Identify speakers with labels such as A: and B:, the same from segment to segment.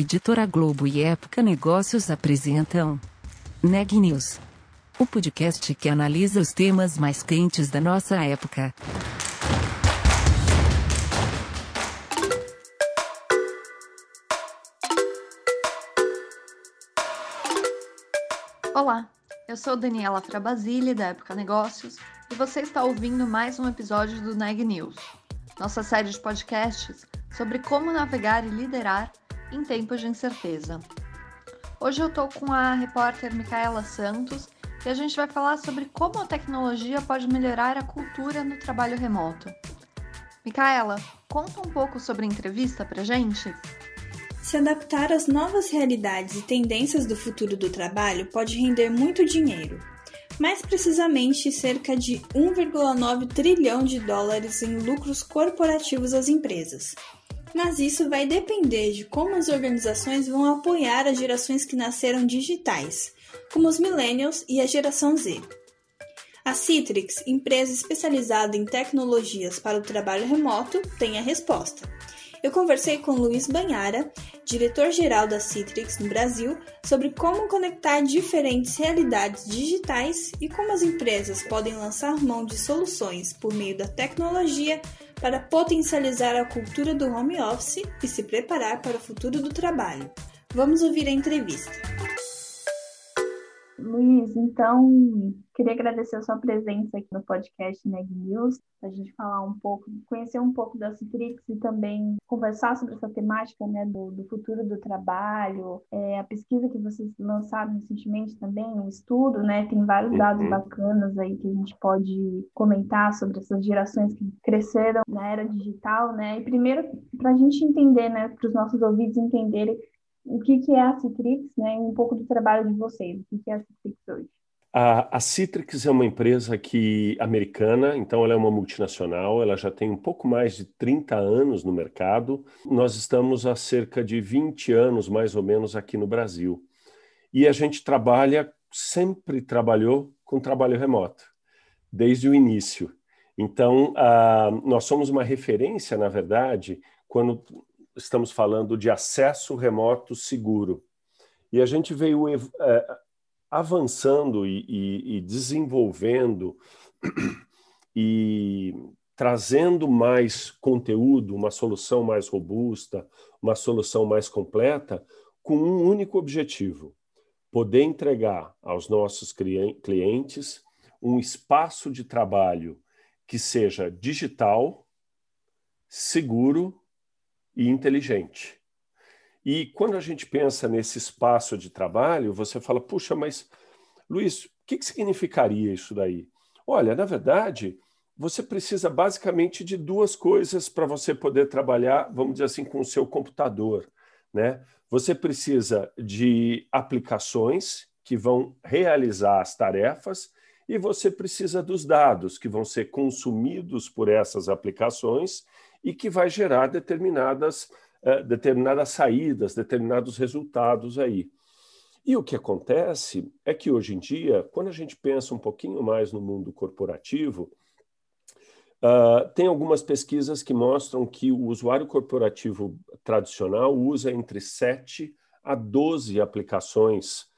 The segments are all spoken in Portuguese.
A: Editora Globo e Época Negócios apresentam Neg News, o podcast que analisa os temas mais quentes da nossa época.
B: Olá, eu sou Daniela Frabasile, da Época Negócios, e você está ouvindo mais um episódio do Neg News, nossa série de podcasts sobre como navegar e liderar em tempos de incerteza. Hoje eu estou com a repórter Micaela Santos e a gente vai falar sobre como a tecnologia pode melhorar a cultura no trabalho remoto. Micaela, conta um pouco sobre a entrevista pra gente?
C: Se adaptar às novas realidades e tendências do futuro do trabalho pode render muito dinheiro. Mais precisamente, cerca de 1,9 trilhão de dólares em lucros corporativos às empresas. Mas isso vai depender de como as organizações vão apoiar as gerações que nasceram digitais, como os millennials e a geração Z. A Citrix, empresa especializada em tecnologias para o trabalho remoto, tem a resposta. Eu conversei com Luiz Banhara, diretor-geral da Citrix no Brasil, sobre como conectar diferentes realidades digitais e como as empresas podem lançar mão de soluções por meio da tecnologia para potencializar a cultura do home office e se preparar para o futuro do trabalho. Vamos ouvir a entrevista.
B: Luiz, então, queria agradecer a sua presença aqui no podcast Neg News, para a gente falar um pouco, conhecer um pouco da Citrix e também conversar sobre essa temática né, do, do futuro do trabalho, é, a pesquisa que vocês lançaram recentemente também, um estudo, né, tem vários uhum. dados bacanas aí que a gente pode comentar sobre essas gerações que cresceram na era digital, né, e primeiro, para a gente entender, né, para os nossos ouvidos entenderem o que, que é a Citrix, né, um pouco do trabalho de vocês. O que, que é a Citrix hoje?
D: A, a Citrix é uma empresa que americana, então ela é uma multinacional, ela já tem um pouco mais de 30 anos no mercado. Nós estamos há cerca de 20 anos, mais ou menos, aqui no Brasil. E a gente trabalha, sempre trabalhou com trabalho remoto, desde o início. Então, uh, nós somos uma referência, na verdade, quando estamos falando de acesso remoto seguro. E a gente veio é, avançando e, e, e desenvolvendo e trazendo mais conteúdo, uma solução mais robusta, uma solução mais completa, com um único objetivo: poder entregar aos nossos clientes um espaço de trabalho que seja digital, seguro e inteligente. E quando a gente pensa nesse espaço de trabalho, você fala, puxa, mas Luiz, o que, que significaria isso daí? Olha, na verdade, você precisa basicamente de duas coisas para você poder trabalhar, vamos dizer assim, com o seu computador. Né? Você precisa de aplicações que vão realizar as tarefas e você precisa dos dados que vão ser consumidos por essas aplicações e que vai gerar determinadas, uh, determinadas saídas, determinados resultados aí. E o que acontece é que hoje em dia, quando a gente pensa um pouquinho mais no mundo corporativo, uh, tem algumas pesquisas que mostram que o usuário corporativo tradicional usa entre 7 a 12 aplicações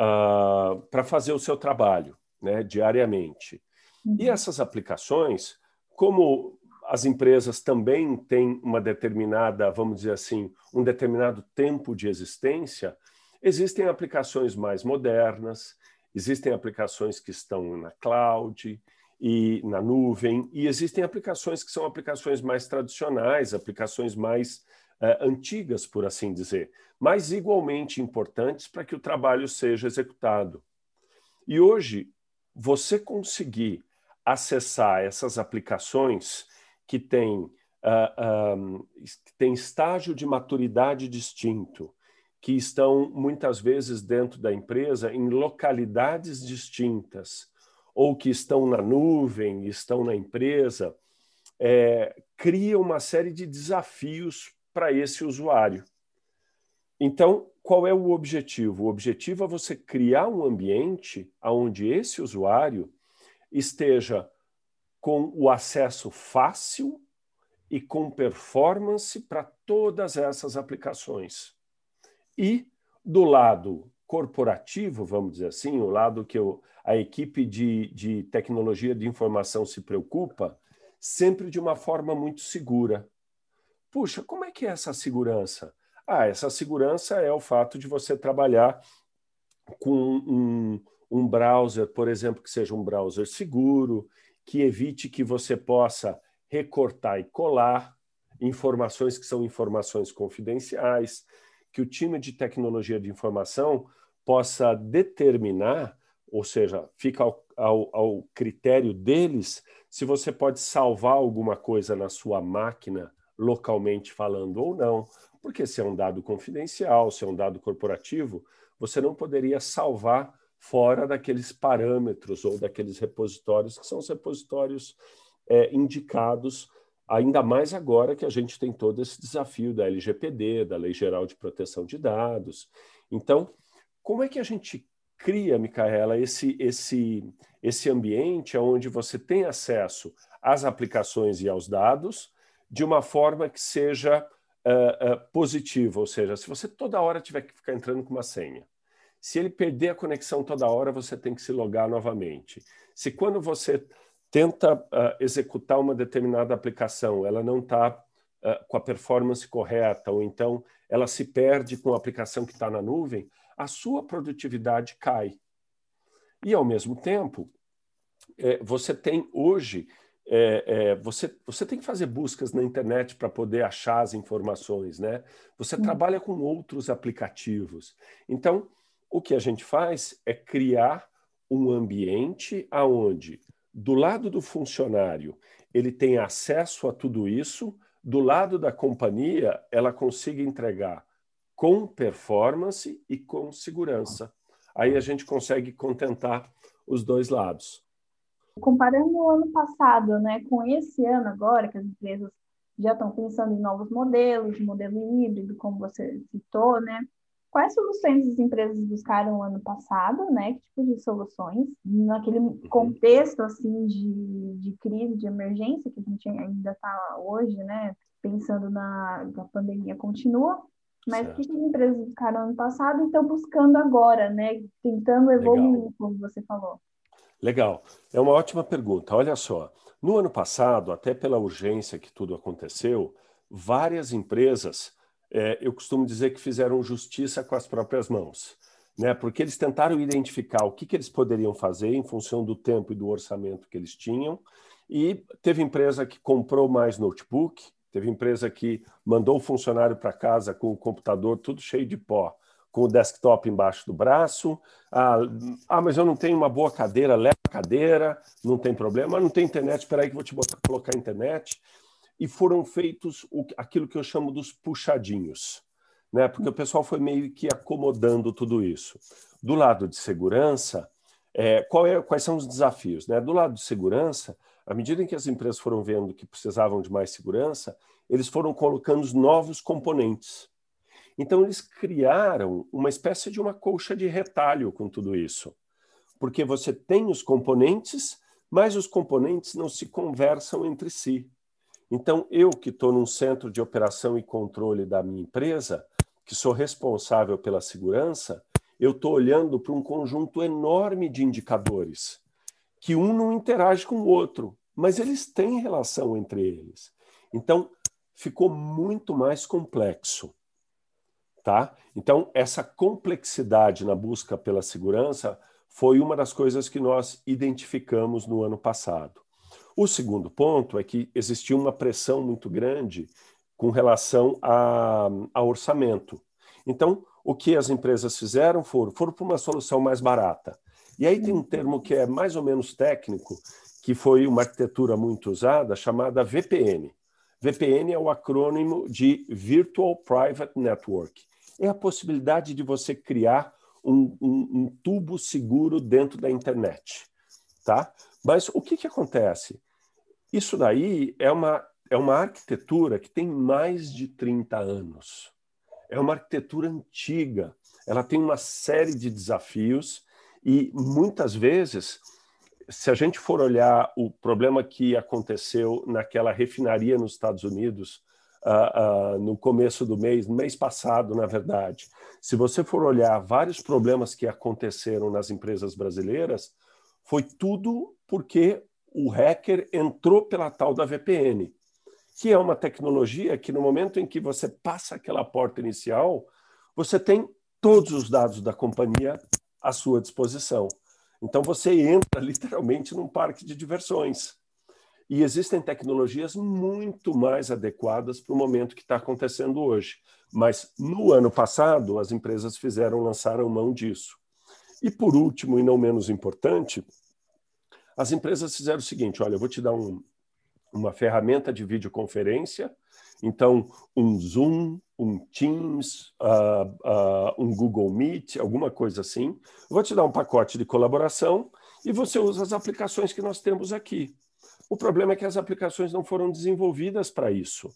D: uh, para fazer o seu trabalho né, diariamente. Uhum. E essas aplicações, como as empresas também têm uma determinada, vamos dizer assim, um determinado tempo de existência, existem aplicações mais modernas, existem aplicações que estão na cloud e na nuvem, e existem aplicações que são aplicações mais tradicionais, aplicações mais uh, antigas, por assim dizer, mas igualmente importantes para que o trabalho seja executado. E hoje, você conseguir acessar essas aplicações que tem, uh, um, tem estágio de maturidade distinto, que estão muitas vezes dentro da empresa em localidades distintas, ou que estão na nuvem, estão na empresa, é, cria uma série de desafios para esse usuário. Então, qual é o objetivo? O objetivo é você criar um ambiente onde esse usuário esteja com o acesso fácil e com performance para todas essas aplicações. E do lado corporativo, vamos dizer assim, o lado que eu, a equipe de, de tecnologia de informação se preocupa, sempre de uma forma muito segura. Puxa, como é que é essa segurança? Ah, essa segurança é o fato de você trabalhar com um, um browser, por exemplo, que seja um browser seguro, que evite que você possa recortar e colar informações que são informações confidenciais, que o time de tecnologia de informação possa determinar, ou seja, fica ao, ao, ao critério deles, se você pode salvar alguma coisa na sua máquina, localmente falando ou não, porque se é um dado confidencial, se é um dado corporativo, você não poderia salvar fora daqueles parâmetros ou daqueles repositórios que são os repositórios é, indicados, ainda mais agora que a gente tem todo esse desafio da LGPD, da Lei Geral de Proteção de Dados. Então, como é que a gente cria, Micaela, esse, esse, esse ambiente onde você tem acesso às aplicações e aos dados de uma forma que seja uh, uh, positiva, ou seja, se você toda hora tiver que ficar entrando com uma senha, se ele perder a conexão toda hora, você tem que se logar novamente. Se quando você tenta uh, executar uma determinada aplicação, ela não está com a performance correta, ou então ela se perde com a aplicação que está na nuvem, a sua produtividade cai. E, ao mesmo tempo, é, você tem hoje, é, é, você, você tem que fazer buscas na internet para poder achar as informações, né? Você hum. trabalha com outros aplicativos. Então, o que a gente faz é criar um ambiente aonde, do lado do funcionário, ele tem acesso a tudo isso, do lado da companhia, ela consiga entregar com performance e com segurança. Aí a gente consegue contentar os dois lados.
B: Comparando o ano passado, né, com esse ano agora, que as empresas já estão pensando em novos modelos, modelo híbrido, como você citou, né? Quais soluções as empresas buscaram no ano passado, né? Que tipo de soluções? Naquele uhum. contexto, assim, de, de crise, de emergência que a gente ainda está hoje, né? Pensando na, na pandemia continua, mas o que as empresas buscaram ano passado e estão buscando agora, né? Tentando evoluir, Legal. como você falou.
D: Legal. É uma ótima pergunta. Olha só, no ano passado, até pela urgência que tudo aconteceu, várias empresas, é, eu costumo dizer que fizeram justiça com as próprias mãos. Né? Porque eles tentaram identificar o que, que eles poderiam fazer em função do tempo e do orçamento que eles tinham. E teve empresa que comprou mais notebook, Teve empresa que mandou o funcionário para casa com o computador tudo cheio de pó, com o desktop embaixo do braço. Ah, ah mas eu não tenho uma boa cadeira, leva a cadeira, não tem problema. Não tem internet, espera aí que vou te botar, colocar internet. E foram feitos o, aquilo que eu chamo dos puxadinhos, né? porque o pessoal foi meio que acomodando tudo isso. Do lado de segurança, é, é, quais são os desafios? Né? Do lado de segurança, à medida em que as empresas foram vendo que precisavam de mais segurança, eles foram colocando os novos componentes. Então, eles criaram uma espécie de uma colcha de retalho com tudo isso. Porque você tem os componentes, mas os componentes não se conversam entre si. Então, eu que estou num centro de operação e controle da minha empresa, que sou responsável pela segurança, eu estou olhando para um conjunto enorme de indicadores, que um não interage com o outro mas eles têm relação entre eles. Então, ficou muito mais complexo. Tá? Então, essa complexidade na busca pela segurança foi uma das coisas que nós identificamos no ano passado. O segundo ponto é que existia uma pressão muito grande com relação a, a orçamento. Então, o que as empresas fizeram foram, foram para uma solução mais barata. E aí tem um termo que é mais ou menos técnico, que foi uma arquitetura muito usada, chamada VPN. VPN é o acrônimo de Virtual Private Network. É a possibilidade de você criar um, um, um tubo seguro dentro da internet. Tá? Mas o que, que acontece? Isso daí é uma, é uma arquitetura que tem mais de 30 anos. É uma arquitetura antiga. Ela tem uma série de desafios e muitas vezes se a gente for olhar o problema que aconteceu naquela refinaria nos Estados Unidos uh, uh, no começo do mês, no mês passado, na verdade. Se você for olhar vários problemas que aconteceram nas empresas brasileiras, foi tudo porque o hacker entrou pela tal da VPN, que é uma tecnologia que, no momento em que você passa aquela porta inicial, você tem todos os dados da companhia à sua disposição. Então você entra literalmente num parque de diversões. E existem tecnologias muito mais adequadas para o momento que está acontecendo hoje. Mas no ano passado, as empresas fizeram, lançaram mão disso. E por último, e não menos importante, as empresas fizeram o seguinte: olha, eu vou te dar um, uma ferramenta de videoconferência, então um Zoom, um Teams, uh, uh, um Google Meet, alguma coisa assim. vou te dar um pacote de colaboração e você usa as aplicações que nós temos aqui. O problema é que as aplicações não foram desenvolvidas para isso,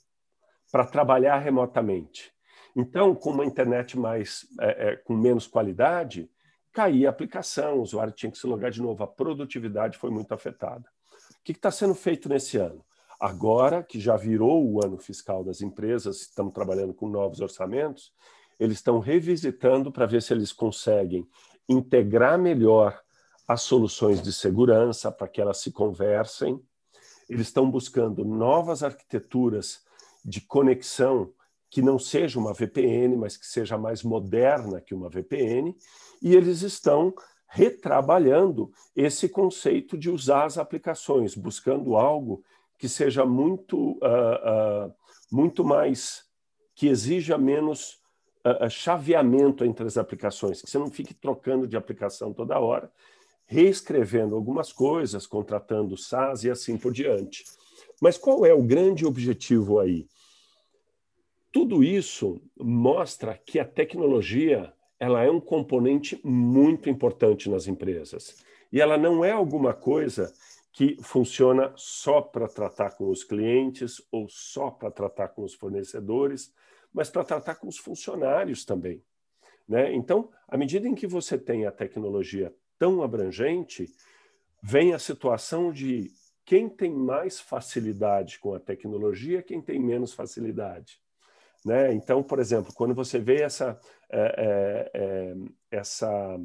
D: para trabalhar remotamente. Então, com uma internet mais é, é, com menos qualidade, caía a aplicação, o usuário tinha que se logar de novo, a produtividade foi muito afetada. O que está sendo feito nesse ano? Agora que já virou o ano fiscal das empresas, estamos trabalhando com novos orçamentos, eles estão revisitando para ver se eles conseguem integrar melhor as soluções de segurança para que elas se conversem. Eles estão buscando novas arquiteturas de conexão que não seja uma VPN, mas que seja mais moderna que uma VPN, e eles estão retrabalhando esse conceito de usar as aplicações, buscando algo que seja muito, uh, uh, muito mais, que exija menos uh, chaveamento entre as aplicações, que você não fique trocando de aplicação toda hora, reescrevendo algumas coisas, contratando SaaS e assim por diante. Mas qual é o grande objetivo aí? Tudo isso mostra que a tecnologia ela é um componente muito importante nas empresas. E ela não é alguma coisa que funciona só para tratar com os clientes ou só para tratar com os fornecedores, mas para tratar com os funcionários também. Né? Então, à medida em que você tem a tecnologia tão abrangente, vem a situação de quem tem mais facilidade com a tecnologia, quem tem menos facilidade. Né? Então, por exemplo, quando você vê essa, é, é, é, essa,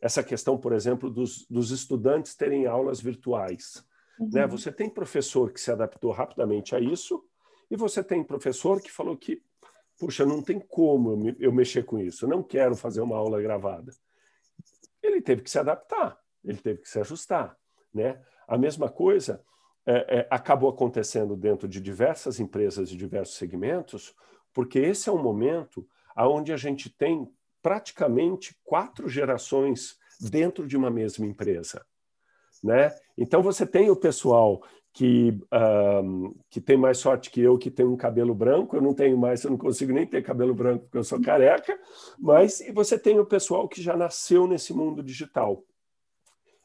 D: essa questão, por exemplo, dos, dos estudantes terem aulas virtuais, uhum. né? você tem professor que se adaptou rapidamente a isso e você tem professor que falou que, puxa, não tem como eu, me, eu mexer com isso, eu não quero fazer uma aula gravada. Ele teve que se adaptar, ele teve que se ajustar. Né? A mesma coisa é, é, acabou acontecendo dentro de diversas empresas de diversos segmentos, porque esse é um momento onde a gente tem praticamente quatro gerações dentro de uma mesma empresa. Né? Então você tem o pessoal que, um, que tem mais sorte que eu, que tem um cabelo branco, eu não tenho mais, eu não consigo nem ter cabelo branco porque eu sou careca, mas e você tem o pessoal que já nasceu nesse mundo digital.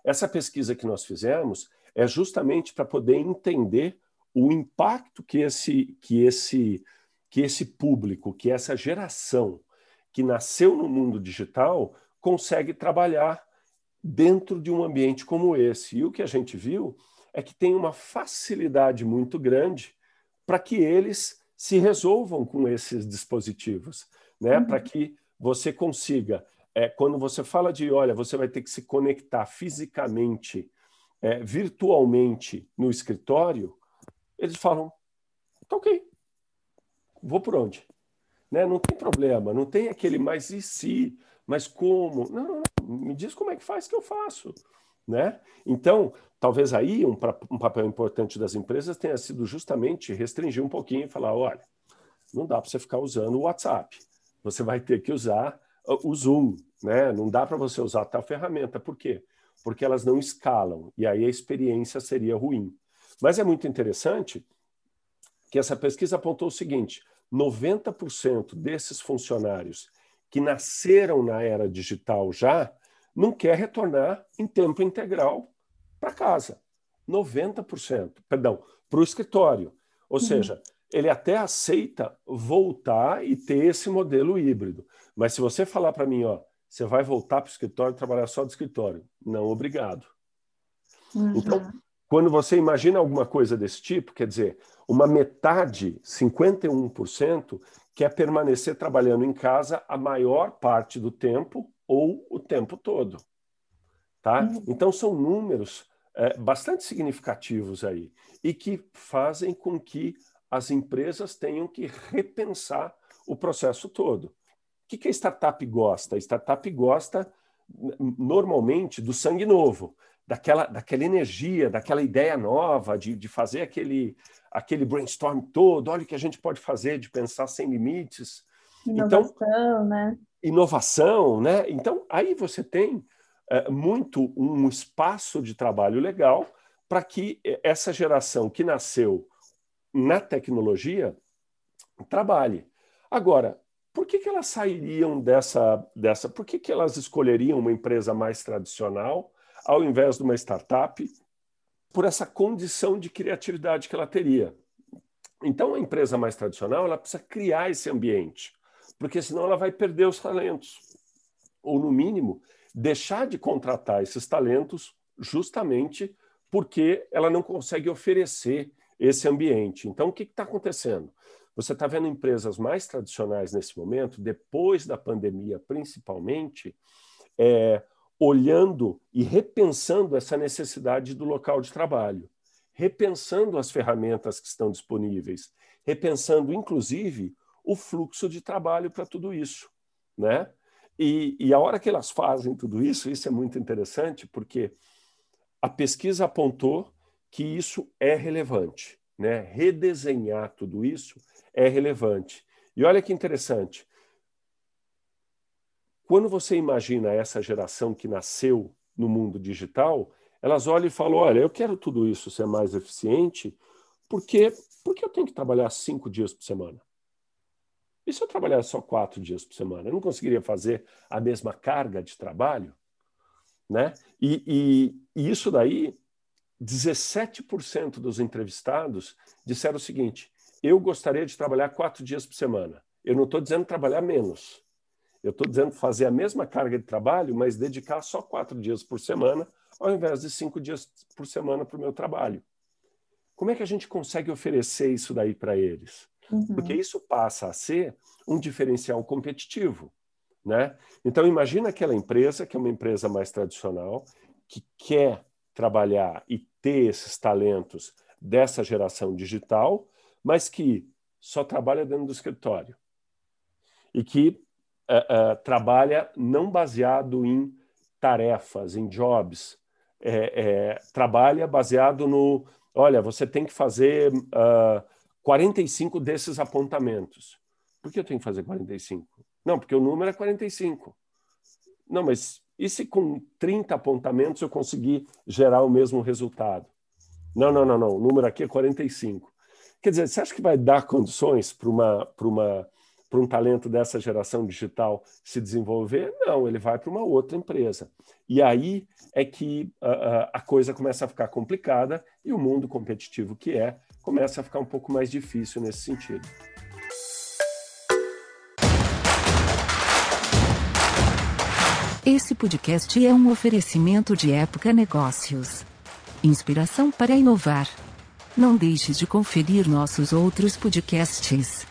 D: Essa pesquisa que nós fizemos é justamente para poder entender o impacto que esse, que esse que esse público, que essa geração que nasceu no mundo digital consegue trabalhar dentro de um ambiente como esse. E o que a gente viu é que tem uma facilidade muito grande para que eles se resolvam com esses dispositivos, né? Uhum. Para que você consiga, é, quando você fala de, olha, você vai ter que se conectar fisicamente, é, virtualmente no escritório, eles falam, tá ok, vou por onde? Né? Não tem problema, não tem aquele mas e se, mas como? Não, não, não, me diz como é que faz que eu faço. Né? Então, talvez aí um, um papel importante das empresas tenha sido justamente restringir um pouquinho e falar: olha, não dá para você ficar usando o WhatsApp, você vai ter que usar uh, o Zoom, né? não dá para você usar tal ferramenta. Por quê? Porque elas não escalam e aí a experiência seria ruim. Mas é muito interessante que essa pesquisa apontou o seguinte: 90% desses funcionários que nasceram na era digital já não quer retornar em tempo integral para casa. 90%, perdão, para o escritório. Ou uhum. seja, ele até aceita voltar e ter esse modelo híbrido. Mas se você falar para mim, ó, você vai voltar para o escritório e trabalhar só do escritório, não, obrigado. Uhum. Então, quando você imagina alguma coisa desse tipo, quer dizer, uma metade, 51%, quer permanecer trabalhando em casa a maior parte do tempo ou o tempo todo. Tá? Uhum. Então, são números é, bastante significativos aí e que fazem com que as empresas tenham que repensar o processo todo. O que, que a startup gosta? A startup gosta, normalmente, do sangue novo, daquela, daquela energia, daquela ideia nova, de, de fazer aquele, aquele brainstorm todo, olha o que a gente pode fazer, de pensar sem limites.
B: Inovação, então, né?
D: Inovação, né? Então, aí você tem é, muito um espaço de trabalho legal para que essa geração que nasceu na tecnologia trabalhe. Agora, por que, que elas sairiam dessa, dessa? Por que, que elas escolheriam uma empresa mais tradicional ao invés de uma startup? Por essa condição de criatividade que ela teria. Então, a empresa mais tradicional ela precisa criar esse ambiente, porque senão ela vai perder os talentos. Ou, no mínimo, deixar de contratar esses talentos justamente porque ela não consegue oferecer esse ambiente. Então, o que está acontecendo? Você está vendo empresas mais tradicionais nesse momento, depois da pandemia principalmente, é, olhando e repensando essa necessidade do local de trabalho, repensando as ferramentas que estão disponíveis, repensando, inclusive, o fluxo de trabalho para tudo isso. Né? E, e a hora que elas fazem tudo isso, isso é muito interessante, porque a pesquisa apontou que isso é relevante. Né? Redesenhar tudo isso é relevante. E olha que interessante. Quando você imagina essa geração que nasceu no mundo digital, elas olham e falam: olha, eu quero tudo isso ser mais eficiente, porque, porque eu tenho que trabalhar cinco dias por semana? E se eu trabalhar só quatro dias por semana? Eu não conseguiria fazer a mesma carga de trabalho? Né? E, e, e isso daí 17% dos entrevistados disseram o seguinte: eu gostaria de trabalhar quatro dias por semana. Eu não estou dizendo trabalhar menos. Eu estou dizendo fazer a mesma carga de trabalho, mas dedicar só quatro dias por semana, ao invés de cinco dias por semana para o meu trabalho. Como é que a gente consegue oferecer isso daí para eles? Uhum. Porque isso passa a ser um diferencial competitivo. Né? Então, imagina aquela empresa, que é uma empresa mais tradicional, que quer trabalhar e ter esses talentos dessa geração digital, mas que só trabalha dentro do escritório e que uh, trabalha não baseado em tarefas, em jobs, é, é, trabalha baseado no, olha, você tem que fazer uh, ah, 45 desses apontamentos. Por que eu tenho que fazer 45? Não, porque o número é 45. Não, mas e se com 30 apontamentos eu conseguir gerar o mesmo resultado? Não, não, não, não. O número aqui é 45. Quer dizer, você acha que vai dar condições para uma, uma, um talento dessa geração digital se desenvolver? Não, ele vai para uma outra empresa. E aí é que a, a coisa começa a ficar complicada e o mundo competitivo que é começa a ficar um pouco mais difícil nesse sentido.
A: Esse podcast é um oferecimento de Época Negócios. Inspiração para inovar. Não deixe de conferir nossos outros podcasts.